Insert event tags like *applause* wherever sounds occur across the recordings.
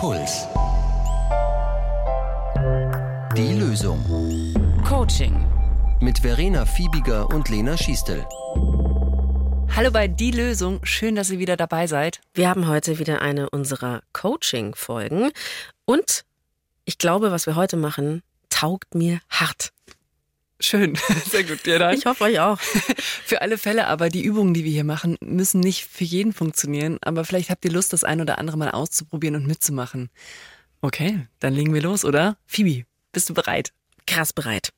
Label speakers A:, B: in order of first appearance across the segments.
A: Puls. Die Lösung.
B: Coaching.
A: Mit Verena Fiebiger und Lena Schiestel.
B: Hallo bei Die Lösung. Schön, dass ihr wieder dabei seid.
C: Wir haben heute wieder eine unserer Coaching-Folgen. Und ich glaube, was wir heute machen, taugt mir hart.
B: Schön, *laughs* sehr gut. Ja, dann.
C: Ich hoffe euch auch. *laughs*
B: Für alle Fälle aber, die Übungen, die wir hier machen, müssen nicht für jeden funktionieren. Aber vielleicht habt ihr Lust, das ein oder andere mal auszuprobieren und mitzumachen. Okay, dann legen wir los, oder? Phoebe, bist du bereit?
C: Krass bereit.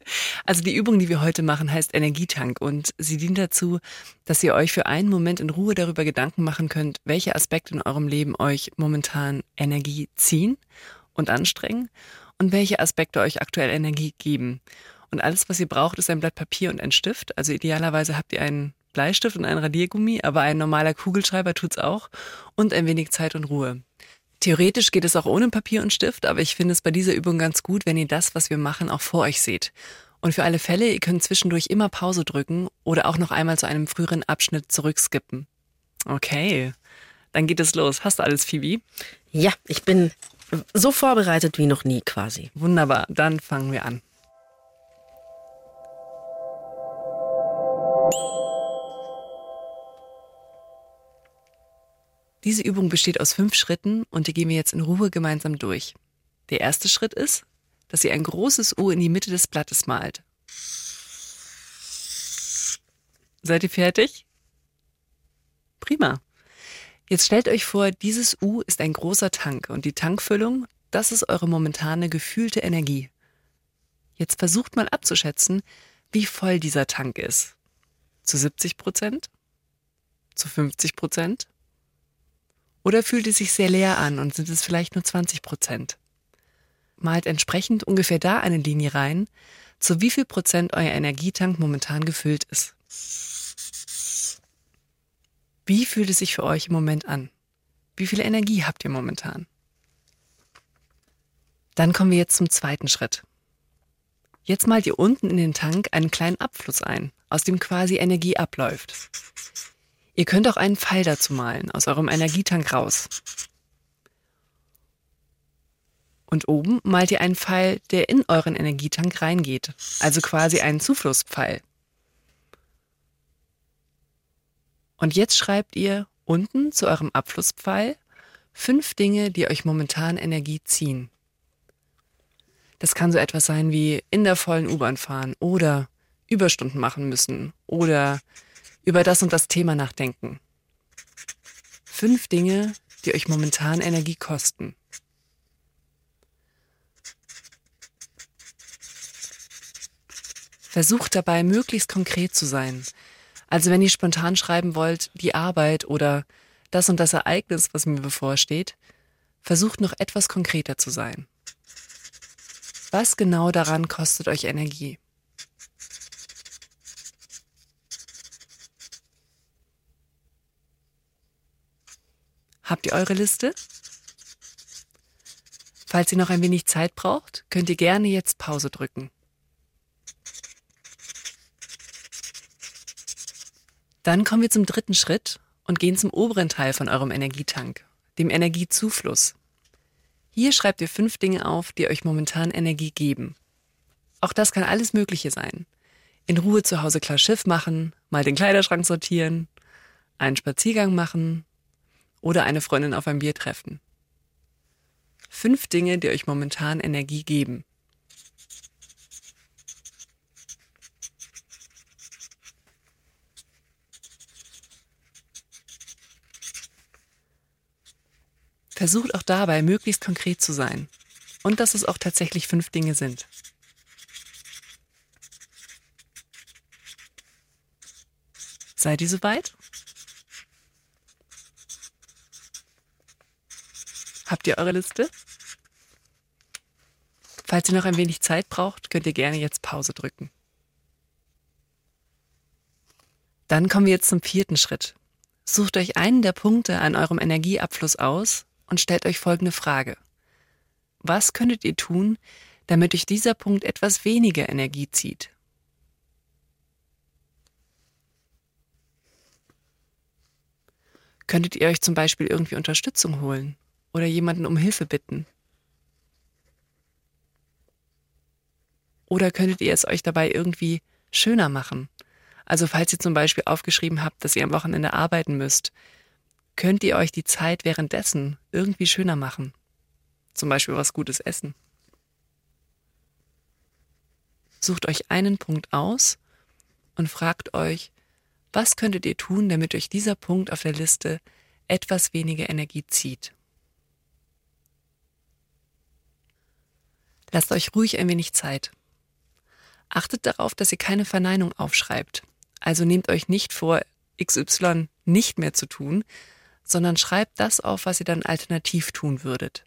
B: Also die Übung, die wir heute machen, heißt Energietank und sie dient dazu, dass ihr euch für einen Moment in Ruhe darüber Gedanken machen könnt, welche Aspekte in eurem Leben euch momentan Energie ziehen und anstrengen und welche Aspekte euch aktuell Energie geben. Und alles, was ihr braucht, ist ein Blatt Papier und ein Stift. Also idealerweise habt ihr einen Bleistift und einen Radiergummi, aber ein normaler Kugelschreiber tut's auch und ein wenig Zeit und Ruhe. Theoretisch geht es auch ohne Papier und Stift, aber ich finde es bei dieser Übung ganz gut, wenn ihr das, was wir machen, auch vor euch seht. Und für alle Fälle, ihr könnt zwischendurch immer Pause drücken oder auch noch einmal zu einem früheren Abschnitt zurückskippen. Okay, dann geht es los. Hast du alles, Phoebe?
C: Ja, ich bin so vorbereitet wie noch nie quasi.
B: Wunderbar, dann fangen wir an. Diese Übung besteht aus fünf Schritten und die gehen wir jetzt in Ruhe gemeinsam durch. Der erste Schritt ist, dass ihr ein großes U in die Mitte des Blattes malt. Seid ihr fertig? Prima. Jetzt stellt euch vor, dieses U ist ein großer Tank und die Tankfüllung, das ist eure momentane gefühlte Energie. Jetzt versucht mal abzuschätzen, wie voll dieser Tank ist. Zu 70 Prozent? Zu 50 Prozent? Oder fühlt es sich sehr leer an und sind es vielleicht nur 20 Prozent? Malt entsprechend ungefähr da eine Linie rein, zu wie viel Prozent euer Energietank momentan gefüllt ist. Wie fühlt es sich für euch im Moment an? Wie viel Energie habt ihr momentan? Dann kommen wir jetzt zum zweiten Schritt. Jetzt malt ihr unten in den Tank einen kleinen Abfluss ein, aus dem quasi Energie abläuft. Ihr könnt auch einen Pfeil dazu malen, aus eurem Energietank raus. Und oben malt ihr einen Pfeil, der in euren Energietank reingeht, also quasi einen Zuflusspfeil. Und jetzt schreibt ihr unten zu eurem Abflusspfeil fünf Dinge, die euch momentan Energie ziehen. Das kann so etwas sein wie in der vollen U-Bahn fahren oder Überstunden machen müssen oder über das und das Thema nachdenken. Fünf Dinge, die euch momentan Energie kosten. Versucht dabei, möglichst konkret zu sein. Also wenn ihr spontan schreiben wollt, die Arbeit oder das und das Ereignis, was mir bevorsteht, versucht noch etwas konkreter zu sein. Was genau daran kostet euch Energie? Habt ihr eure Liste? Falls ihr noch ein wenig Zeit braucht, könnt ihr gerne jetzt Pause drücken. Dann kommen wir zum dritten Schritt und gehen zum oberen Teil von eurem Energietank, dem Energiezufluss. Hier schreibt ihr fünf Dinge auf, die euch momentan Energie geben. Auch das kann alles Mögliche sein. In Ruhe zu Hause klar Schiff machen, mal den Kleiderschrank sortieren, einen Spaziergang machen, oder eine Freundin auf ein Bier treffen. Fünf Dinge, die euch momentan Energie geben. Versucht auch dabei, möglichst konkret zu sein und dass es auch tatsächlich fünf Dinge sind. Seid ihr soweit? Habt ihr eure Liste? Falls ihr noch ein wenig Zeit braucht, könnt ihr gerne jetzt Pause drücken. Dann kommen wir jetzt zum vierten Schritt. Sucht euch einen der Punkte an eurem Energieabfluss aus und stellt euch folgende Frage. Was könntet ihr tun, damit euch dieser Punkt etwas weniger Energie zieht? Könntet ihr euch zum Beispiel irgendwie Unterstützung holen? Oder jemanden um Hilfe bitten? Oder könntet ihr es euch dabei irgendwie schöner machen? Also falls ihr zum Beispiel aufgeschrieben habt, dass ihr am Wochenende arbeiten müsst, könnt ihr euch die Zeit währenddessen irgendwie schöner machen. Zum Beispiel was Gutes essen. Sucht euch einen Punkt aus und fragt euch, was könntet ihr tun, damit euch dieser Punkt auf der Liste etwas weniger Energie zieht? Lasst euch ruhig ein wenig Zeit. Achtet darauf, dass ihr keine Verneinung aufschreibt. Also nehmt euch nicht vor, XY nicht mehr zu tun, sondern schreibt das auf, was ihr dann alternativ tun würdet.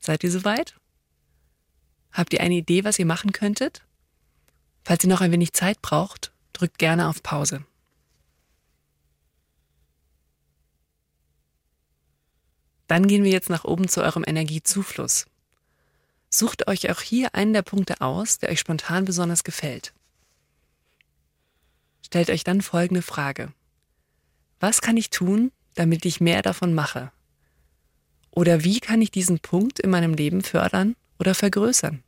B: Seid ihr soweit? Habt ihr eine Idee, was ihr machen könntet? Falls ihr noch ein wenig Zeit braucht, drückt gerne auf Pause. Dann gehen wir jetzt nach oben zu eurem Energiezufluss. Sucht euch auch hier einen der Punkte aus, der euch spontan besonders gefällt. Stellt euch dann folgende Frage. Was kann ich tun, damit ich mehr davon mache? Oder wie kann ich diesen Punkt in meinem Leben fördern oder vergrößern?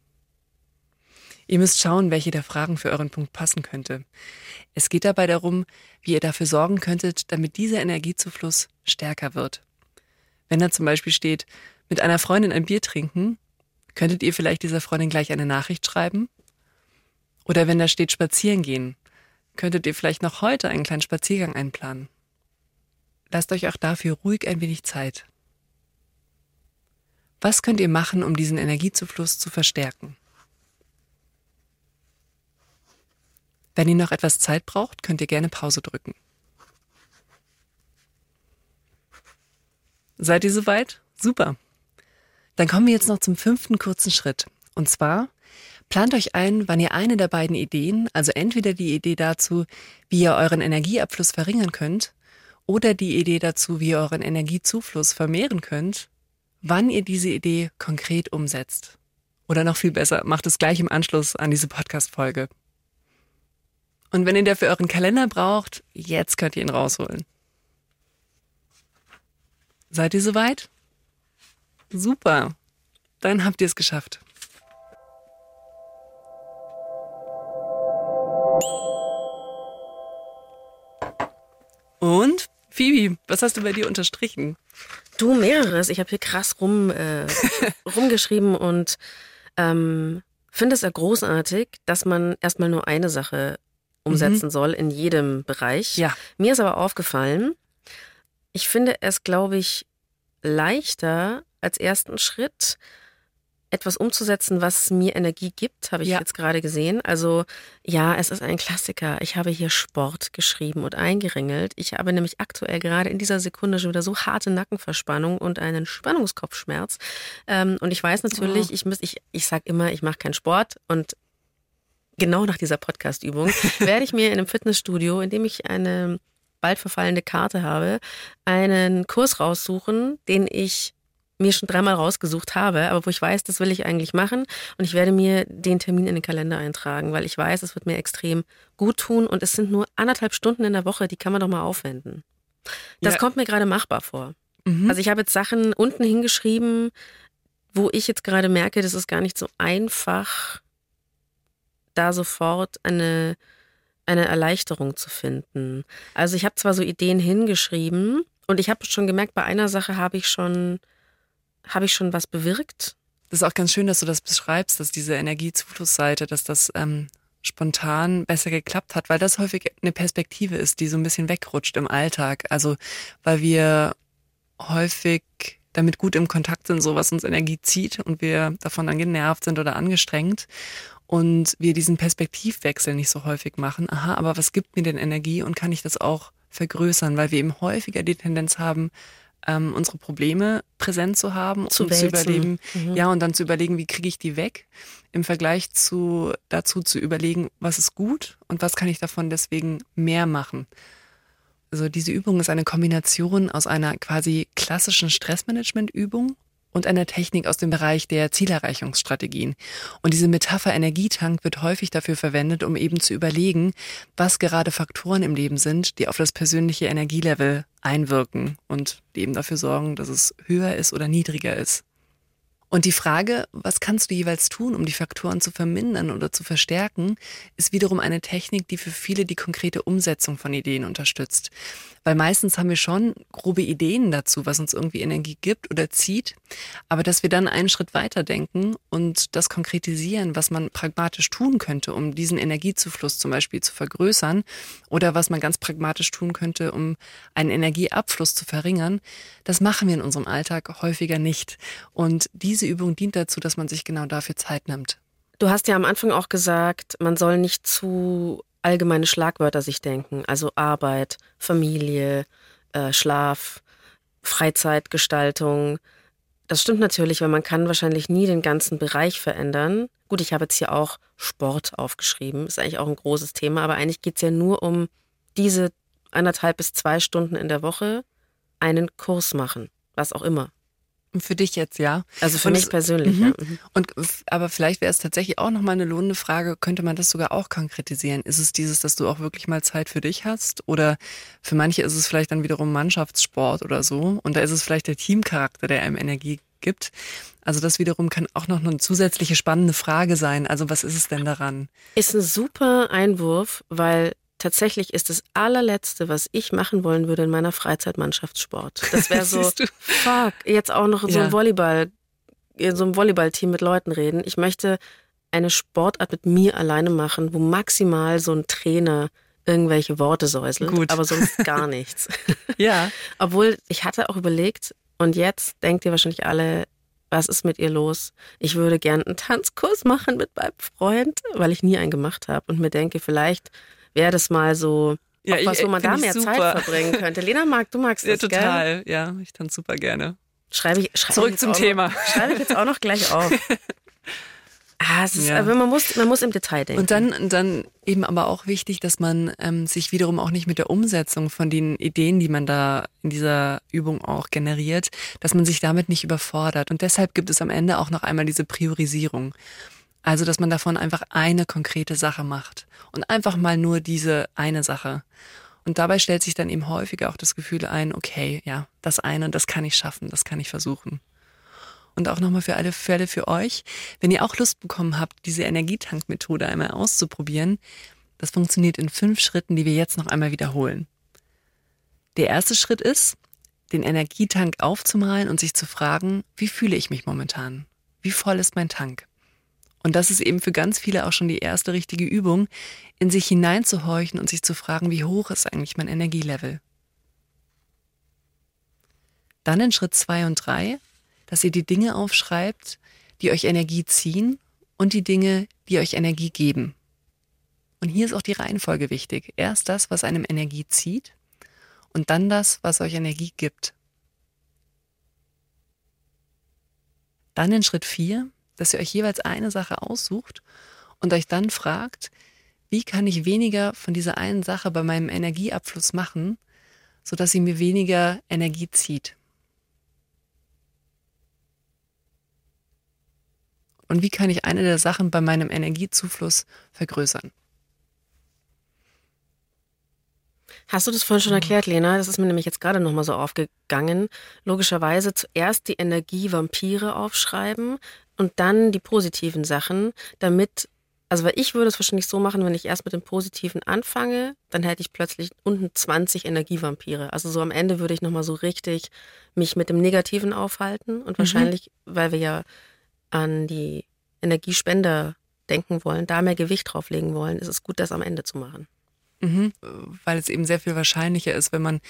B: Ihr müsst schauen, welche der Fragen für euren Punkt passen könnte. Es geht dabei darum, wie ihr dafür sorgen könntet, damit dieser Energiezufluss stärker wird. Wenn da zum Beispiel steht, mit einer Freundin ein Bier trinken, könntet ihr vielleicht dieser Freundin gleich eine Nachricht schreiben? Oder wenn da steht spazieren gehen, könntet ihr vielleicht noch heute einen kleinen Spaziergang einplanen. Lasst euch auch dafür ruhig ein wenig Zeit. Was könnt ihr machen, um diesen Energiezufluss zu verstärken? Wenn ihr noch etwas Zeit braucht, könnt ihr gerne Pause drücken. Seid ihr soweit? Super. Dann kommen wir jetzt noch zum fünften kurzen Schritt. Und zwar Plant euch ein, wann ihr eine der beiden Ideen, also entweder die Idee dazu, wie ihr euren Energieabfluss verringern könnt, oder die Idee dazu, wie ihr euren Energiezufluss vermehren könnt, wann ihr diese Idee konkret umsetzt. Oder noch viel besser, macht es gleich im Anschluss an diese Podcast-Folge. Und wenn ihr dafür euren Kalender braucht, jetzt könnt ihr ihn rausholen. Seid ihr soweit? Super. Dann habt ihr es geschafft. Und Phoebe, was hast du bei dir unterstrichen?
C: Du mehreres. Ich habe hier krass rum, äh, *laughs* rumgeschrieben und ähm, finde es ja großartig, dass man erstmal nur eine Sache umsetzen mhm. soll in jedem Bereich.
B: Ja.
C: Mir ist aber aufgefallen, ich finde es, glaube ich, leichter als ersten Schritt, etwas umzusetzen, was mir Energie gibt, habe ich ja. jetzt gerade gesehen. Also ja, es ist ein Klassiker. Ich habe hier Sport geschrieben und eingeringelt. Ich habe nämlich aktuell gerade in dieser Sekunde schon wieder so harte Nackenverspannung und einen Spannungskopfschmerz. Ähm, und ich weiß natürlich, oh. ich muss, ich, ich sag immer, ich mache keinen Sport und genau nach dieser Podcast-Übung *laughs* werde ich mir in einem Fitnessstudio, in dem ich eine bald verfallende Karte habe, einen Kurs raussuchen, den ich mir schon dreimal rausgesucht habe, aber wo ich weiß, das will ich eigentlich machen und ich werde mir den Termin in den Kalender eintragen, weil ich weiß, es wird mir extrem gut tun und es sind nur anderthalb Stunden in der Woche, die kann man doch mal aufwenden. Das ja. kommt mir gerade machbar vor. Mhm. Also ich habe jetzt Sachen unten hingeschrieben, wo ich jetzt gerade merke, das ist gar nicht so einfach, da sofort eine, eine Erleichterung zu finden. Also ich habe zwar so Ideen hingeschrieben und ich habe schon gemerkt, bei einer Sache habe ich schon habe ich schon was bewirkt?
B: Das ist auch ganz schön, dass du das beschreibst, dass diese Energiezuflussseite, dass das ähm, spontan besser geklappt hat, weil das häufig eine Perspektive ist, die so ein bisschen wegrutscht im Alltag. Also weil wir häufig damit gut im Kontakt sind, so was uns Energie zieht und wir davon dann genervt sind oder angestrengt und wir diesen Perspektivwechsel nicht so häufig machen. Aha, aber was gibt mir denn Energie und kann ich das auch vergrößern, weil wir eben häufiger die Tendenz haben, ähm, unsere Probleme präsent zu haben
C: zu
B: und zu überlegen, mhm. ja, und dann zu überlegen, wie kriege ich die weg, im Vergleich zu dazu zu überlegen, was ist gut und was kann ich davon deswegen mehr machen. Also diese Übung ist eine Kombination aus einer quasi klassischen Stressmanagement-Übung, und einer Technik aus dem Bereich der Zielerreichungsstrategien. Und diese Metapher Energietank wird häufig dafür verwendet, um eben zu überlegen, was gerade Faktoren im Leben sind, die auf das persönliche Energielevel einwirken und eben dafür sorgen, dass es höher ist oder niedriger ist. Und die Frage, was kannst du jeweils tun, um die Faktoren zu vermindern oder zu verstärken, ist wiederum eine Technik, die für viele die konkrete Umsetzung von Ideen unterstützt. Weil meistens haben wir schon grobe Ideen dazu, was uns irgendwie Energie gibt oder zieht, aber dass wir dann einen Schritt weiter denken und das konkretisieren, was man pragmatisch tun könnte, um diesen Energiezufluss zum Beispiel zu vergrößern oder was man ganz pragmatisch tun könnte, um einen Energieabfluss zu verringern, das machen wir in unserem Alltag häufiger nicht. Und diese Übung dient dazu, dass man sich genau dafür Zeit nimmt.
C: Du hast ja am Anfang auch gesagt, man soll nicht zu allgemeine Schlagwörter sich denken, also Arbeit, Familie, äh, Schlaf, Freizeitgestaltung. Das stimmt natürlich, weil man kann wahrscheinlich nie den ganzen Bereich verändern. Gut, ich habe jetzt hier auch Sport aufgeschrieben, ist eigentlich auch ein großes Thema, aber eigentlich geht es ja nur um diese anderthalb bis zwei Stunden in der Woche einen Kurs machen, was auch immer.
B: Für dich jetzt, ja.
C: Also für und mich persönlich,
B: mhm. ja. Mhm. Und, aber vielleicht wäre es tatsächlich auch nochmal eine lohnende Frage, könnte man das sogar auch konkretisieren? Ist es dieses, dass du auch wirklich mal Zeit für dich hast? Oder für manche ist es vielleicht dann wiederum Mannschaftssport oder so. Und da ist es vielleicht der Teamcharakter, der einem Energie gibt. Also das wiederum kann auch noch eine zusätzliche spannende Frage sein. Also was ist es denn daran?
C: Ist ein super Einwurf, weil tatsächlich ist das allerletzte, was ich machen wollen würde in meiner Freizeit Mannschaftssport. Das wäre *laughs* so, fuck, jetzt auch noch so ja. ein Volleyball, in so einem Volleyballteam mit Leuten reden. Ich möchte eine Sportart mit mir alleine machen, wo maximal so ein Trainer irgendwelche Worte säuselt, Gut. aber sonst *laughs* gar nichts.
B: ja.
C: Obwohl, ich hatte auch überlegt, und jetzt denkt ihr wahrscheinlich alle, was ist mit ihr los? Ich würde gern einen Tanzkurs machen mit meinem Freund, weil ich nie einen gemacht habe und mir denke, vielleicht wäre das mal so ja, ich, was, wo man da mehr super. Zeit verbringen könnte. Lena mag, du magst *laughs* das,
B: ja, total.
C: Gell?
B: Ja, ich tanze super gerne.
C: Schreibe ich, schreibe
B: Zurück zum Thema.
C: Noch, *laughs* schreibe ich jetzt auch noch gleich auf. *laughs* Ah, es ist, ja. aber man muss, man muss im Detail denken.
B: Und dann, dann eben aber auch wichtig, dass man ähm, sich wiederum auch nicht mit der Umsetzung von den Ideen, die man da in dieser Übung auch generiert, dass man sich damit nicht überfordert. Und deshalb gibt es am Ende auch noch einmal diese Priorisierung. Also, dass man davon einfach eine konkrete Sache macht und einfach mal nur diese eine Sache. Und dabei stellt sich dann eben häufiger auch das Gefühl ein, okay, ja, das eine, das kann ich schaffen, das kann ich versuchen. Und auch nochmal für alle Fälle für euch, wenn ihr auch Lust bekommen habt, diese Energietankmethode einmal auszuprobieren, das funktioniert in fünf Schritten, die wir jetzt noch einmal wiederholen. Der erste Schritt ist, den Energietank aufzumalen und sich zu fragen, wie fühle ich mich momentan? Wie voll ist mein Tank? Und das ist eben für ganz viele auch schon die erste richtige Übung, in sich hineinzuhorchen und sich zu fragen, wie hoch ist eigentlich mein Energielevel. Dann in Schritt zwei und drei, dass ihr die Dinge aufschreibt, die euch Energie ziehen und die Dinge, die euch Energie geben. Und hier ist auch die Reihenfolge wichtig. Erst das, was einem Energie zieht und dann das, was euch Energie gibt. Dann in Schritt vier dass ihr euch jeweils eine Sache aussucht und euch dann fragt, wie kann ich weniger von dieser einen Sache bei meinem Energieabfluss machen, sodass sie mir weniger Energie zieht. Und wie kann ich eine der Sachen bei meinem Energiezufluss vergrößern?
C: Hast du das vorhin schon erklärt, Lena? Das ist mir nämlich jetzt gerade nochmal so aufgegangen. Logischerweise zuerst die Energievampire aufschreiben, und dann die positiven Sachen, damit, also weil ich würde es wahrscheinlich so machen, wenn ich erst mit dem Positiven anfange, dann hätte ich plötzlich unten 20 Energievampire. Also so am Ende würde ich nochmal so richtig mich mit dem Negativen aufhalten und mhm. wahrscheinlich, weil wir ja an die Energiespender denken wollen, da mehr Gewicht drauflegen wollen, ist es gut, das am Ende zu machen.
B: Mhm. Weil es eben sehr viel wahrscheinlicher ist, wenn man,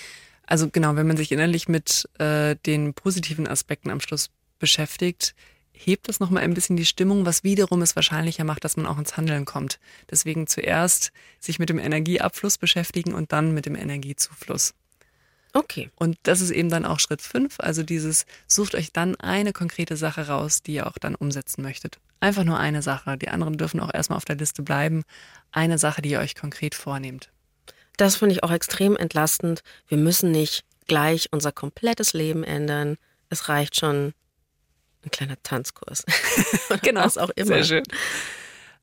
B: also genau, wenn man sich innerlich mit äh, den positiven Aspekten am Schluss beschäftigt, hebt das nochmal ein bisschen die Stimmung, was wiederum es wahrscheinlicher macht, dass man auch ins Handeln kommt. Deswegen zuerst sich mit dem Energieabfluss beschäftigen und dann mit dem Energiezufluss.
C: Okay.
B: Und das ist eben dann auch Schritt fünf. Also dieses, sucht euch dann eine konkrete Sache raus, die ihr auch dann umsetzen möchtet. Einfach nur eine Sache. Die anderen dürfen auch erstmal auf der Liste bleiben. Eine Sache, die ihr euch konkret vornehmt.
C: Das finde ich auch extrem entlastend. Wir müssen nicht gleich unser komplettes Leben ändern. Es reicht schon Ein kleiner Tanzkurs. *laughs* *laughs*
B: genau. Was auch immer. Sehr schön.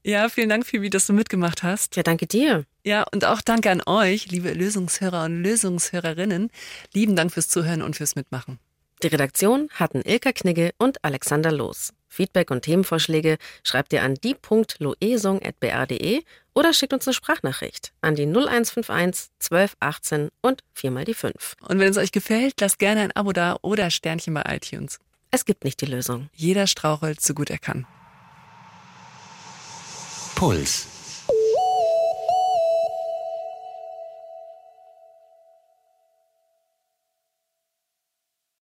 B: Ja, vielen Dank, Phoebe, dass du mitgemacht hast.
C: Ja, danke dir.
B: Ja, und auch danke an euch, liebe Lösungshörer und Lösungshörerinnen. Lieben Dank fürs Zuhören und fürs Mitmachen.
C: Die Redaktion hatten Ilka Knigge und Alexander Loos. Feedback und Themenvorschläge schreibt ihr an die.loesung.br.de oder schickt uns eine Sprachnachricht an die 0151 1218 und 4 mal die 5.
B: Und wenn es euch gefällt, lasst gerne ein Abo da oder Sternchen bei iTunes.
C: Es gibt nicht die Lösung.
B: Jeder strauchelt so gut er kann.
A: Puls.